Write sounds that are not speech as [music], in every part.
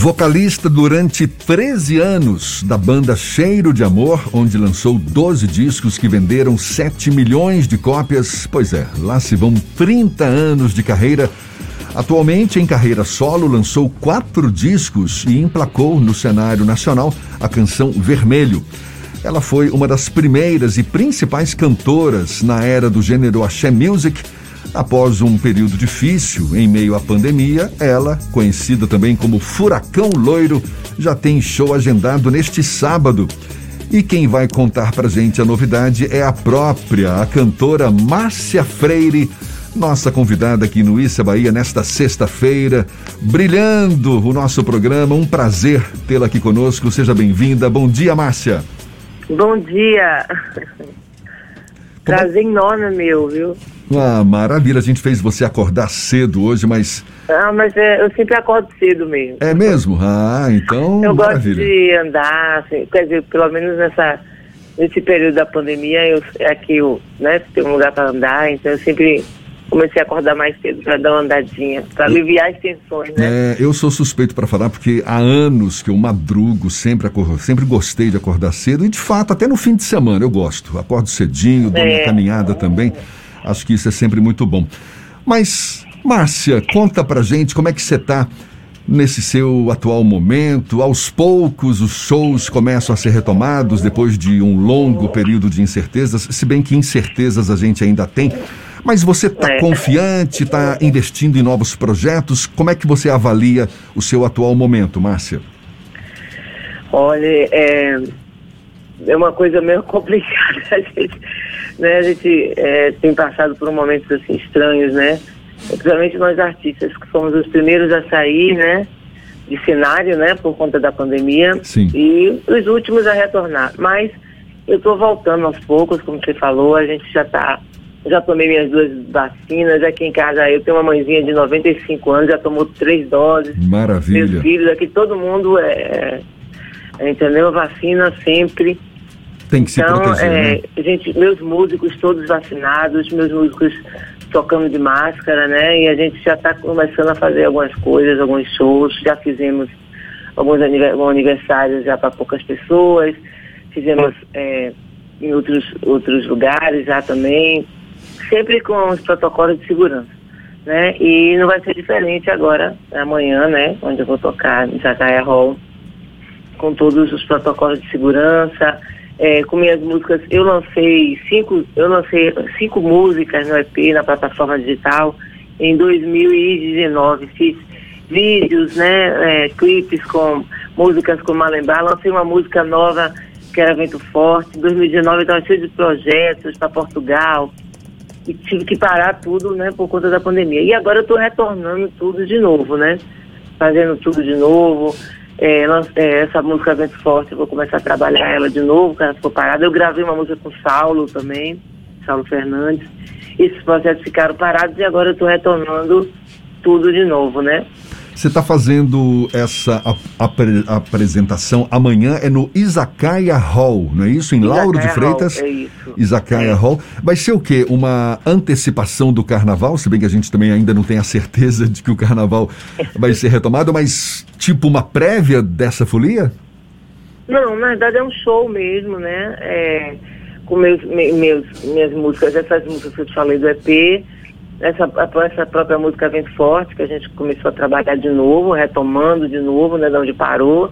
Vocalista durante 13 anos da banda Cheiro de Amor, onde lançou 12 discos que venderam 7 milhões de cópias. Pois é, lá se vão 30 anos de carreira. Atualmente, em carreira solo, lançou quatro discos e emplacou no cenário nacional a canção Vermelho. Ela foi uma das primeiras e principais cantoras na era do gênero axé music Após um período difícil em meio à pandemia, ela, conhecida também como Furacão Loiro, já tem show agendado neste sábado. E quem vai contar pra gente a novidade é a própria, a cantora Márcia Freire, nossa convidada aqui no Issa Bahia nesta sexta-feira, brilhando o nosso programa. Um prazer tê-la aqui conosco. Seja bem-vinda. Bom dia, Márcia. Bom dia. Prazer enorme meu, viu? Ah, maravilha. A gente fez você acordar cedo hoje, mas. Ah, mas é, eu sempre acordo cedo mesmo. É mesmo? Ah, então. Eu maravilha. gosto de andar, assim, quer dizer, pelo menos nessa, nesse período da pandemia, eu, aqui eu, né, tem um lugar para andar, então eu sempre comecei a acordar mais cedo para dar uma andadinha, para aliviar as tensões, né? É, eu sou suspeito para falar porque há anos que eu madrugo, sempre acordo, sempre gostei de acordar cedo e de fato até no fim de semana eu gosto. Acordo cedinho, dou é. uma caminhada também. Acho que isso é sempre muito bom. Mas, Márcia, conta pra gente como é que você está nesse seu atual momento. Aos poucos os shows começam a ser retomados depois de um longo período de incertezas, se bem que incertezas a gente ainda tem. Mas você está é. confiante, está investindo em novos projetos? Como é que você avalia o seu atual momento, Márcia? Olha, é, é uma coisa meio [laughs] complicada. A gente, né, a gente é, tem passado por momentos assim estranhos, né? Principalmente nós artistas que fomos os primeiros a sair, né? De cenário, né? Por conta da pandemia. Sim. E os últimos a retornar. Mas eu estou voltando aos poucos, como você falou, a gente já está já tomei minhas duas vacinas, aqui em casa eu tenho uma mãezinha de 95 anos, já tomou três doses. Maravilha. Meus filhos aqui, todo mundo é, é entendeu? Vacina sempre. Tem que se então, proteger, é, né? gente, meus músicos todos vacinados, meus músicos tocando de máscara, né? E a gente já está começando a fazer algumas coisas, alguns shows, já fizemos alguns aniversários já para poucas pessoas, fizemos é, em outros, outros lugares já também, sempre com os protocolos de segurança. Né? E não vai ser diferente agora, amanhã, né? Onde eu vou tocar em Sacaia Hall, com todos os protocolos de segurança, é, com minhas músicas. Eu lancei cinco, eu lancei cinco músicas no EP na plataforma digital em 2019. Fiz vídeos, né, é, clipes com músicas com Malembar. Lancei uma música nova que era Vento Forte. Em 2019 eu estava cheio de projetos para Portugal. E tive que parar tudo, né, por conta da pandemia. E agora eu estou retornando tudo de novo, né? Fazendo tudo de novo. É, é, essa música Vento Forte, eu vou começar a trabalhar ela de novo, que ela ficou parada. Eu gravei uma música com o Saulo também, Saulo Fernandes. Esses projetos ficaram parados e agora eu estou retornando tudo de novo, né? Você está fazendo essa apre apresentação amanhã, é no Izakaya Hall, não é isso? Em Lauro de Freitas. Hall, é isso. Izakaya é. Hall. Vai ser o quê? Uma antecipação do carnaval? Se bem que a gente também ainda não tem a certeza de que o carnaval vai ser retomado, mas tipo uma prévia dessa folia? Não, na verdade é um show mesmo, né? É, com meus, meus, minhas músicas, essas músicas que eu te falei do EP essa, essa própria música Vento Forte, que a gente começou a trabalhar de novo, retomando de novo, né, de onde parou.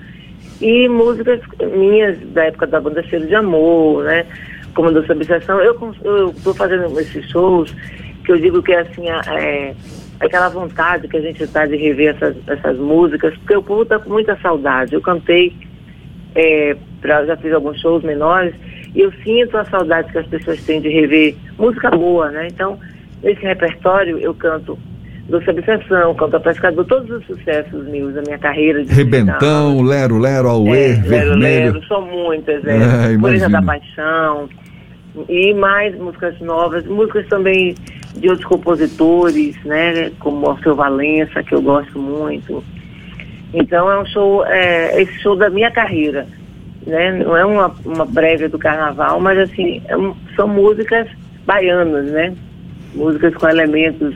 E músicas minhas da época da banda Cheiro de Amor, né? Como Doce Obsessão. Eu estou fazendo esses shows que eu digo que é assim, é, aquela vontade que a gente está de rever essas, essas músicas, porque o povo está com muita saudade. Eu cantei, é, pra, já fiz alguns shows menores, e eu sinto a saudade que as pessoas têm de rever música boa, né? Então, Nesse repertório eu canto Doce Obsessão, canto a Pescador, todos os sucessos meus da minha carreira. De Rebentão, Lero, Lero, Auê, é, Vermelho. Lero, Lero, são muitas, é. é Coisa da Paixão. E mais músicas novas, músicas também de outros compositores, né? Como Orfeu Valença, que eu gosto muito. Então é um show, é, esse show da minha carreira. Né? Não é uma, uma prévia do carnaval, mas assim, é, são músicas baianas, né? Músicas com elementos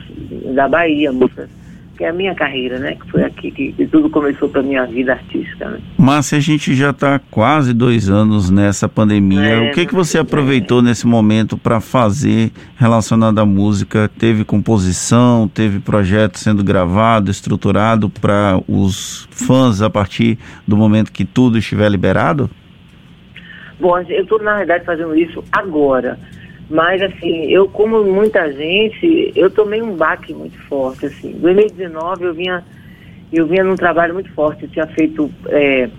da Bahia, músicas que é a minha carreira, né? Que foi aqui que, que tudo começou para minha vida artística. Né? Márcia, a gente já está quase dois anos nessa pandemia. É, o que que você aproveitou é. nesse momento para fazer relacionado à música? Teve composição, teve projeto sendo gravado, estruturado para os fãs a partir do momento que tudo estiver liberado? Bom, eu estou na verdade fazendo isso agora. Mas, assim, eu, como muita gente, eu tomei um baque muito forte, assim. Em 2019 eu vinha, eu vinha num trabalho muito forte. Eu tinha feito é,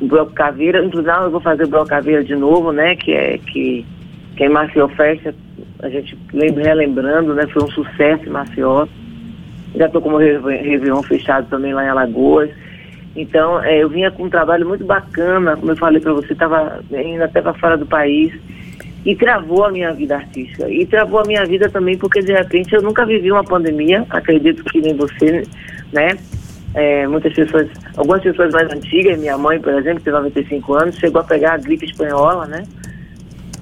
Bloco Caveira, inclusive eu vou fazer o Bloco Caveira de novo, né? Que é, que, que é em Maceió Festa, a gente lembra, relembrando, né? Foi um sucesso em Maceió. Já estou como Réveillon fechado também lá em Alagoas. Então, é, eu vinha com um trabalho muito bacana, como eu falei para você, estava indo até para fora do país e travou a minha vida artística. E travou a minha vida também porque, de repente, eu nunca vivi uma pandemia, acredito que nem você, né? É, muitas pessoas, algumas pessoas mais antigas, minha mãe, por exemplo, tem 95 anos, chegou a pegar a gripe espanhola, né?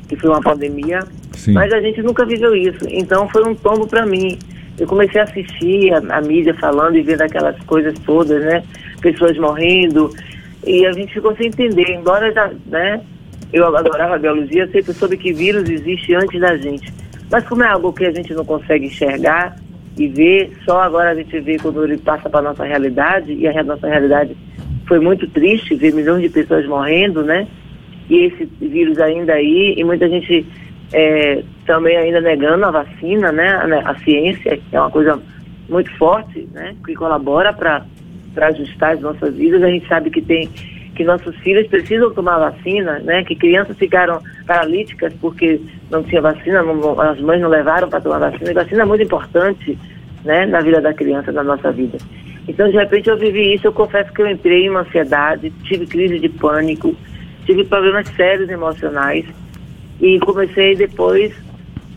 Que foi uma pandemia. Sim. Mas a gente nunca viveu isso. Então foi um tombo para mim. Eu comecei a assistir a, a mídia falando e vendo aquelas coisas todas, né? Pessoas morrendo. E a gente ficou sem entender, embora já, né? Eu adorava a biologia, sempre soube que vírus existe antes da gente. Mas como é algo que a gente não consegue enxergar e ver, só agora a gente vê quando ele passa para a nossa realidade, e a nossa realidade foi muito triste, ver milhões de pessoas morrendo, né? E esse vírus ainda aí, e muita gente é, também ainda negando a vacina, né? A, ciência, que é uma coisa muito forte, né? Que colabora para ajustar as nossas vidas. A gente sabe que tem que nossos filhos precisam tomar vacina, né? Que crianças ficaram paralíticas porque não tinha vacina, não, as mães não levaram para tomar vacina. E vacina é muito importante, né? Na vida da criança, na nossa vida. Então, de repente, eu vivi isso. Eu confesso que eu entrei em uma ansiedade, tive crise de pânico, tive problemas sérios emocionais e comecei depois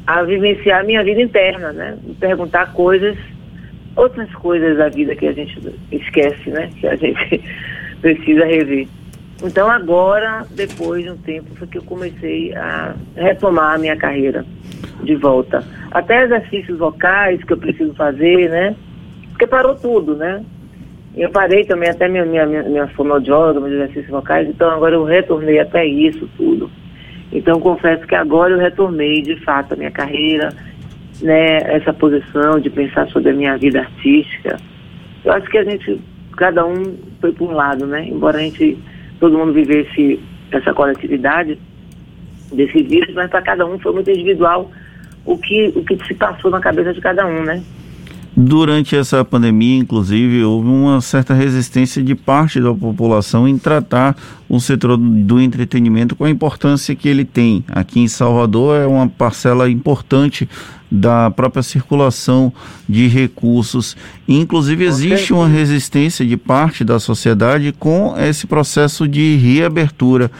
a vivenciar minha vida interna, né? Me perguntar coisas, outras coisas da vida que a gente esquece, né? Que a gente precisa rever. Então agora, depois de um tempo, foi que eu comecei a retomar a minha carreira de volta. Até exercícios vocais que eu preciso fazer, né? Porque parou tudo, né? Eu parei também até minha, minha, minha, minha fonoaudióloga, meus exercícios vocais, então agora eu retornei até isso tudo. Então confesso que agora eu retornei de fato a minha carreira, né? Essa posição de pensar sobre a minha vida artística. Eu acho que a gente cada um foi por um lado, né? Embora a gente, todo mundo vivesse essa coletividade desse vírus, mas para cada um foi muito individual o que, o que se passou na cabeça de cada um, né? Durante essa pandemia, inclusive, houve uma certa resistência de parte da população em tratar o setor do entretenimento com a importância que ele tem. Aqui em Salvador é uma parcela importante da própria circulação de recursos. Inclusive, existe uma resistência de parte da sociedade com esse processo de reabertura.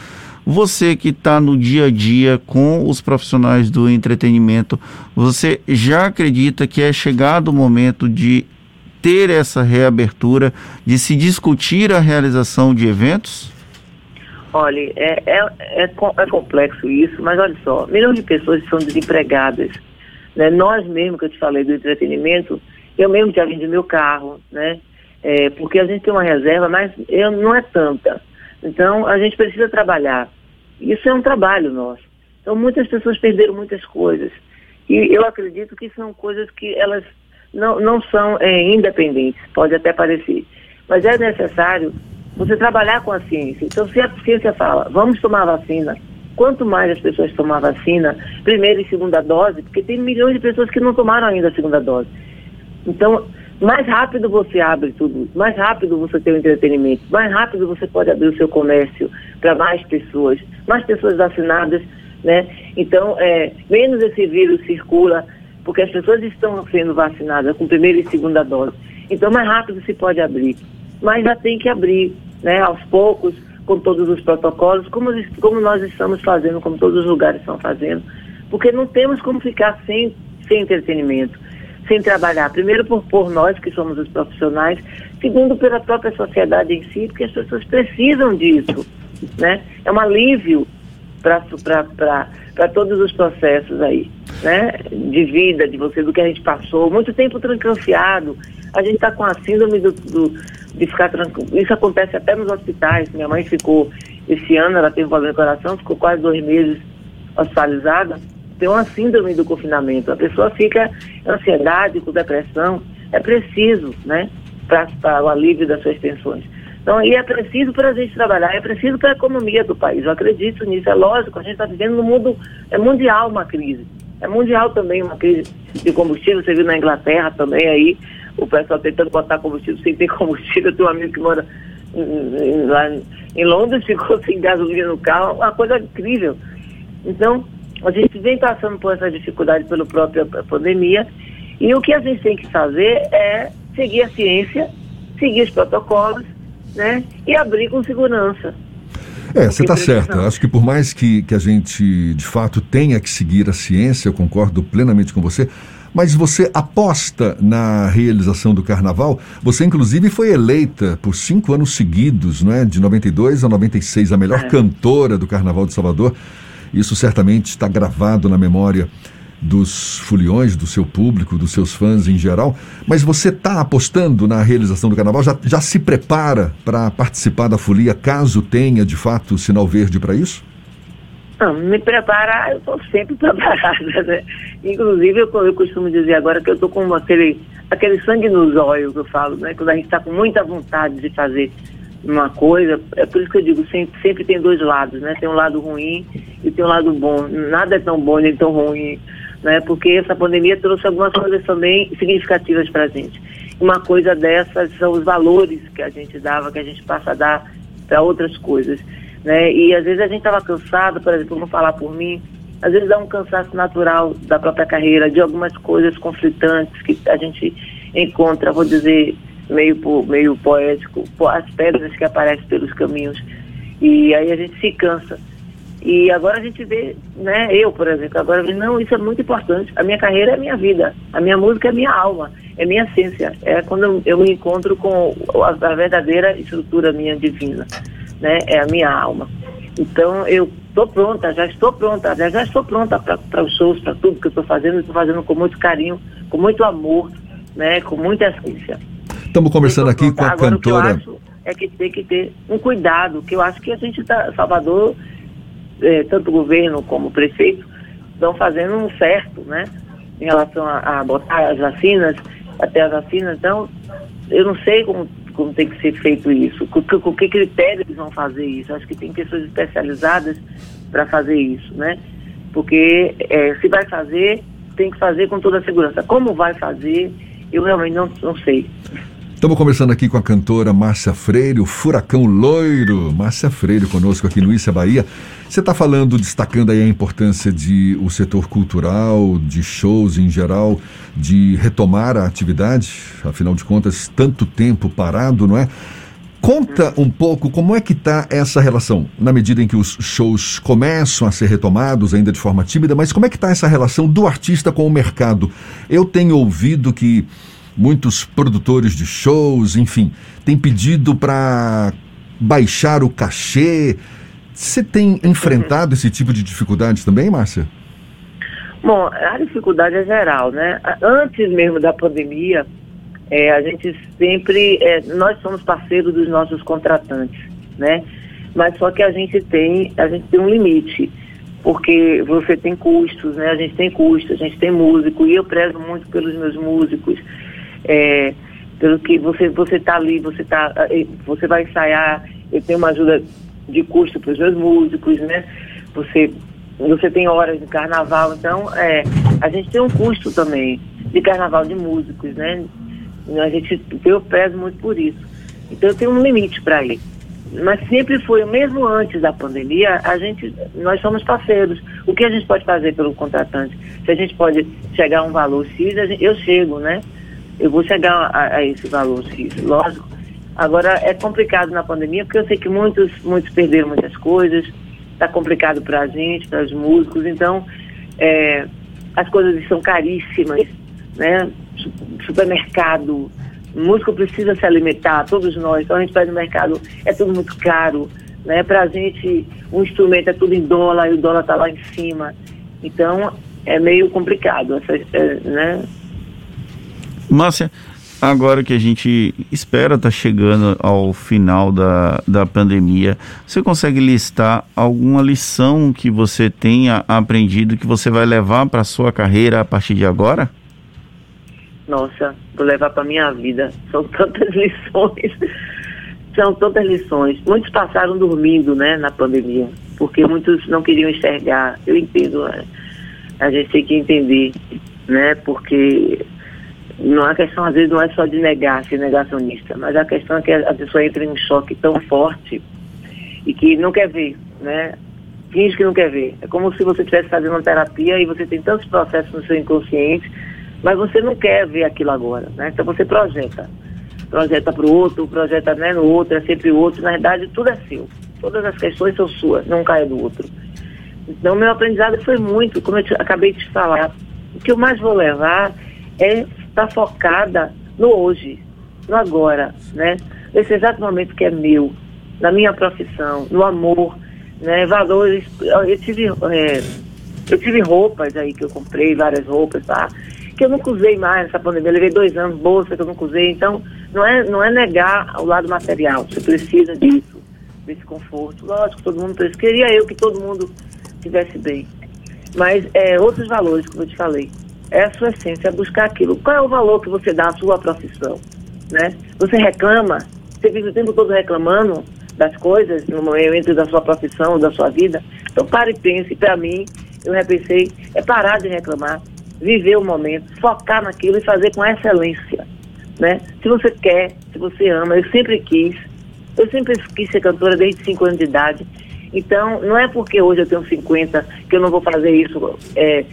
Você que está no dia a dia com os profissionais do entretenimento, você já acredita que é chegado o momento de ter essa reabertura, de se discutir a realização de eventos? Olha, é, é, é, é complexo isso, mas olha só, milhões de pessoas são desempregadas. Né? Nós mesmo, que eu te falei do entretenimento, eu mesmo já vendi meu carro, né? É, porque a gente tem uma reserva, mas eu, não é tanta. Então, a gente precisa trabalhar. Isso é um trabalho nosso. Então, muitas pessoas perderam muitas coisas. E eu acredito que são coisas que elas não, não são é, independentes, pode até parecer. Mas é necessário você trabalhar com a ciência. Então, se a ciência fala, vamos tomar vacina, quanto mais as pessoas tomar vacina, primeira e segunda dose, porque tem milhões de pessoas que não tomaram ainda a segunda dose. Então, mais rápido você abre tudo, mais rápido você tem o entretenimento, mais rápido você pode abrir o seu comércio para mais pessoas, mais pessoas vacinadas, né? Então, é, menos esse vírus circula, porque as pessoas estão sendo vacinadas com primeira e segunda dose. Então, mais rápido se pode abrir. Mas já tem que abrir, né? Aos poucos, com todos os protocolos, como, como nós estamos fazendo, como todos os lugares estão fazendo, porque não temos como ficar sem, sem entretenimento sem trabalhar. Primeiro por, por nós, que somos os profissionais, segundo pela própria sociedade em si, porque as pessoas precisam disso. Né? É um alívio para todos os processos aí, né? De vida, de você, do que a gente passou. Muito tempo trancafiado, A gente está com a síndrome do, do, de ficar tranquilo. Isso acontece até nos hospitais. Minha mãe ficou, esse ano, ela teve um problema no coração, ficou quase dois meses hospitalizada. Tem uma síndrome do confinamento. A pessoa fica ansiedade, com depressão. É preciso, né, para o alívio das suas tensões. Então, e é preciso para a gente trabalhar, é preciso para a economia do país. Eu acredito nisso, é lógico, a gente está vivendo no mundo, é mundial uma crise. É mundial também uma crise de combustível, você viu na Inglaterra também aí, o pessoal tentando botar combustível sem ter [laughs] combustível. Eu tenho um amigo que mora lá em Londres, [laughs] ficou sem gasolina no carro, uma coisa incrível. Então, a gente vem passando por essa dificuldade pela própria pandemia, e o que a gente tem que fazer é seguir a ciência, seguir os protocolos, né? E abrir com segurança. É, você está certa. Acho que por mais que, que a gente, de fato, tenha que seguir a ciência, eu concordo plenamente com você, mas você aposta na realização do carnaval. Você, inclusive, foi eleita por cinco anos seguidos, não é? de 92 a 96, a melhor é. cantora do Carnaval de Salvador. Isso certamente está gravado na memória dos foliões, do seu público, dos seus fãs em geral, mas você está apostando na realização do carnaval? Já, já se prepara para participar da folia, caso tenha de fato sinal verde para isso? Me preparar, eu estou sempre [laughs] preparada, né? Inclusive, eu, eu, costumo dizer agora que eu estou com aquele, aquele sangue nos olhos que eu falo, né? Quando a gente está com muita vontade de fazer uma coisa, é por isso que eu digo, sempre, sempre tem dois lados, né? Tem um lado ruim e tem um lado bom. Nada é tão bom nem tão ruim né? Porque essa pandemia trouxe algumas coisas também significativas para a gente. Uma coisa dessas são os valores que a gente dava, que a gente passa a dar para outras coisas, né? E às vezes a gente estava cansado, por exemplo, vou falar por mim, às vezes dá um cansaço natural da própria carreira, de algumas coisas conflitantes que a gente encontra, vou dizer, meio, meio poético, as pedras que aparecem pelos caminhos. E aí a gente se cansa. E agora a gente vê, né, eu, por exemplo, agora vejo, não, isso é muito importante. A minha carreira é minha vida, a minha música é minha alma, é minha essência. É quando eu me encontro com a, a verdadeira estrutura minha divina, né, é a minha alma. Então eu estou pronta, já estou pronta, já, já estou pronta para os shows, para tudo que eu estou fazendo, estou fazendo com muito carinho, com muito amor, né, com muita essência. Estamos conversando aqui com a Agora, cantora. O que eu acho é que tem que ter um cuidado, que eu acho que a gente está, Salvador é, tanto o governo como o prefeito, estão fazendo um certo, né? Em relação a, a, botar as vacinas, até as vacinas. Então, eu não sei como, como tem que ser feito isso, com, com que critério eles vão fazer isso. Acho que tem pessoas especializadas para fazer isso, né? Porque é, se vai fazer, tem que fazer com toda a segurança. Como vai fazer, eu realmente não, não sei. Estamos conversando aqui com a cantora Márcia Freire, o Furacão Loiro. Márcia Freire conosco aqui no Issa Bahia. Você está falando, destacando aí a importância de o setor cultural, de shows em geral, de retomar a atividade, afinal de contas, tanto tempo parado, não é? Conta um pouco como é que está essa relação, na medida em que os shows começam a ser retomados, ainda de forma tímida, mas como é que está essa relação do artista com o mercado? Eu tenho ouvido que muitos produtores de shows, enfim, têm pedido para baixar o cachê. Você tem enfrentado esse tipo de dificuldade também, Márcia? Bom, a dificuldade é geral, né? Antes mesmo da pandemia, é, a gente sempre, é, nós somos parceiros dos nossos contratantes, né? Mas só que a gente tem, a gente tem um limite, porque você tem custos, né? A gente tem custos, a gente tem músico e eu prezo muito pelos meus músicos é, pelo que você você está ali, você tá, é, você vai ensaiar, eu tenho uma ajuda de custo para os meus músicos, né? Você você tem horas de carnaval, então é, a gente tem um custo também de carnaval de músicos, né? A gente eu prezo muito por isso. Então eu tenho um limite para ir. Mas sempre foi, mesmo antes da pandemia, a gente, nós somos parceiros. O que a gente pode fazer pelo contratante? Se a gente pode chegar a um valor X, gente, eu chego, né? Eu vou chegar a, a esse valor, lógico. Agora, é complicado na pandemia, porque eu sei que muitos, muitos perderam muitas coisas, está complicado para a gente, para os músicos, então é, as coisas estão caríssimas, né? Supermercado, o músico precisa se alimentar, todos nós, então a gente vai no mercado, é tudo muito caro, né? Para a gente, um instrumento é tudo em dólar e o dólar está lá em cima. Então, é meio complicado, essa, é, né? Márcia, agora que a gente espera estar tá chegando ao final da, da pandemia, você consegue listar alguma lição que você tenha aprendido que você vai levar para sua carreira a partir de agora? Nossa, vou levar para minha vida. São tantas [laughs] lições. São tantas lições. Muitos passaram dormindo, né, na pandemia, porque muitos não queriam enxergar. Eu entendo, né? a gente tem que entender, né, porque não a questão às vezes não é só de negar, ser negacionista, mas a questão é que a pessoa entra em um choque tão forte e que não quer ver, né? Finge que não quer ver. É como se você estivesse fazendo uma terapia e você tem tantos processos no seu inconsciente, mas você não quer ver aquilo agora, né? Então você projeta. Projeta para o outro, projeta né, no outro, é sempre o outro. Na verdade, tudo é seu. Todas as questões são suas, não cai do outro. Então, meu aprendizado foi muito, como eu te, acabei de falar. O que eu mais vou levar é estar focada no hoje, no agora, né? Nesse exato momento que é meu, na minha profissão, no amor, né? Valores. Eu tive, é, eu tive roupas aí que eu comprei, várias roupas, tá? Que eu nunca usei mais nessa pandemia. Eu levei dois anos, bolsa que eu nunca usei. Então, não é, não é negar o lado material. Você precisa disso, desse conforto. Lógico, todo mundo precisa. Queria eu que todo mundo estivesse bem. Mas é, outros valores, como eu te falei é a sua essência, é buscar aquilo. Qual é o valor que você dá à sua profissão? Né? Você reclama, você vive o tempo todo reclamando das coisas no momento da sua profissão, da sua vida. Então pare e pense, para mim, eu repensei, é parar de reclamar, viver o momento, focar naquilo e fazer com excelência. Né? Se você quer, se você ama, eu sempre quis, eu sempre quis ser cantora desde 5 anos de idade. Então, não é porque hoje eu tenho 50 que eu não vou fazer isso é,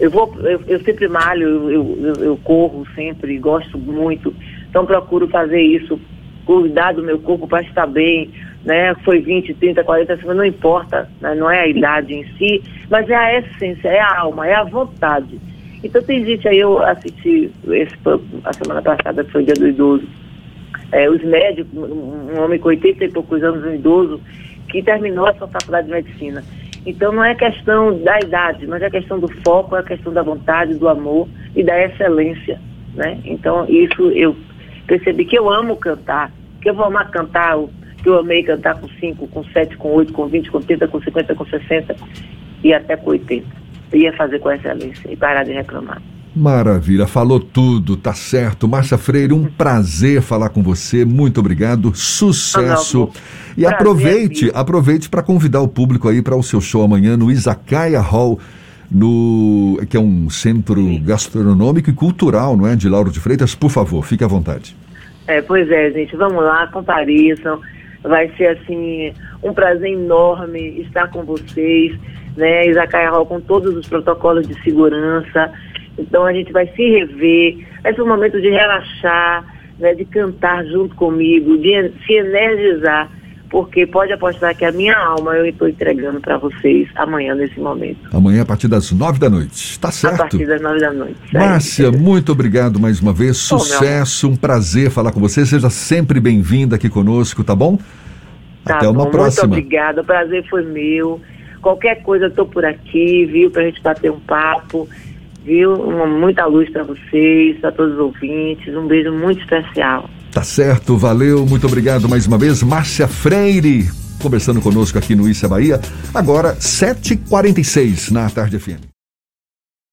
eu vou, eu, eu sempre malho, eu, eu, eu, corro sempre, gosto muito, então procuro fazer isso, cuidar do meu corpo para estar bem, né? Foi 20, 30, 40, não importa, né? não é a idade em si, mas é a essência, é a alma, é a vontade. Então tem gente aí, eu assisti esse, a semana passada, que foi o dia do idoso, é, os médicos, um homem com 80 e poucos anos, um idoso, que terminou a sua faculdade de medicina. Então não é questão da idade, mas é questão do foco, é questão da vontade, do amor e da excelência, né? Então isso eu percebi que eu amo cantar, que eu vou amar cantar, que eu amei cantar com 5, com 7, com 8, com 20, com 30, com 50, com 60 e até com 80. Eu ia fazer com excelência e parar de reclamar. Maravilha, falou tudo, tá certo. Márcia Freire, um prazer falar com você. Muito obrigado, sucesso. e prazer, aproveite, aproveite para convidar o público aí para o seu show amanhã no Izakaya Hall, no que é um centro Sim. gastronômico e cultural, não é, de Lauro de Freitas. Por favor, fique à vontade. É, pois é, gente, vamos lá, compareçam. Vai ser assim um prazer enorme estar com vocês, né? Izakaya Hall com todos os protocolos de segurança. Então a gente vai se rever, vai ser um momento de relaxar, né, de cantar junto comigo, de se energizar, porque pode apostar que a minha alma eu estou entregando para vocês amanhã nesse momento. Amanhã a partir das nove da noite, tá certo? A partir das nove da noite. Márcia, muito obrigado mais uma vez, sucesso, um prazer falar com você, seja sempre bem-vinda aqui conosco, tá bom? Tá Até bom, uma próxima. Muito obrigada, o prazer foi meu. Qualquer coisa eu tô por aqui, viu, pra gente bater um papo viu? Uma, muita luz para vocês, para todos os ouvintes. Um beijo muito especial. Tá certo, valeu, muito obrigado mais uma vez. Márcia Freire, conversando conosco aqui no Issa Bahia. Agora, 7h46 na Tarde FM.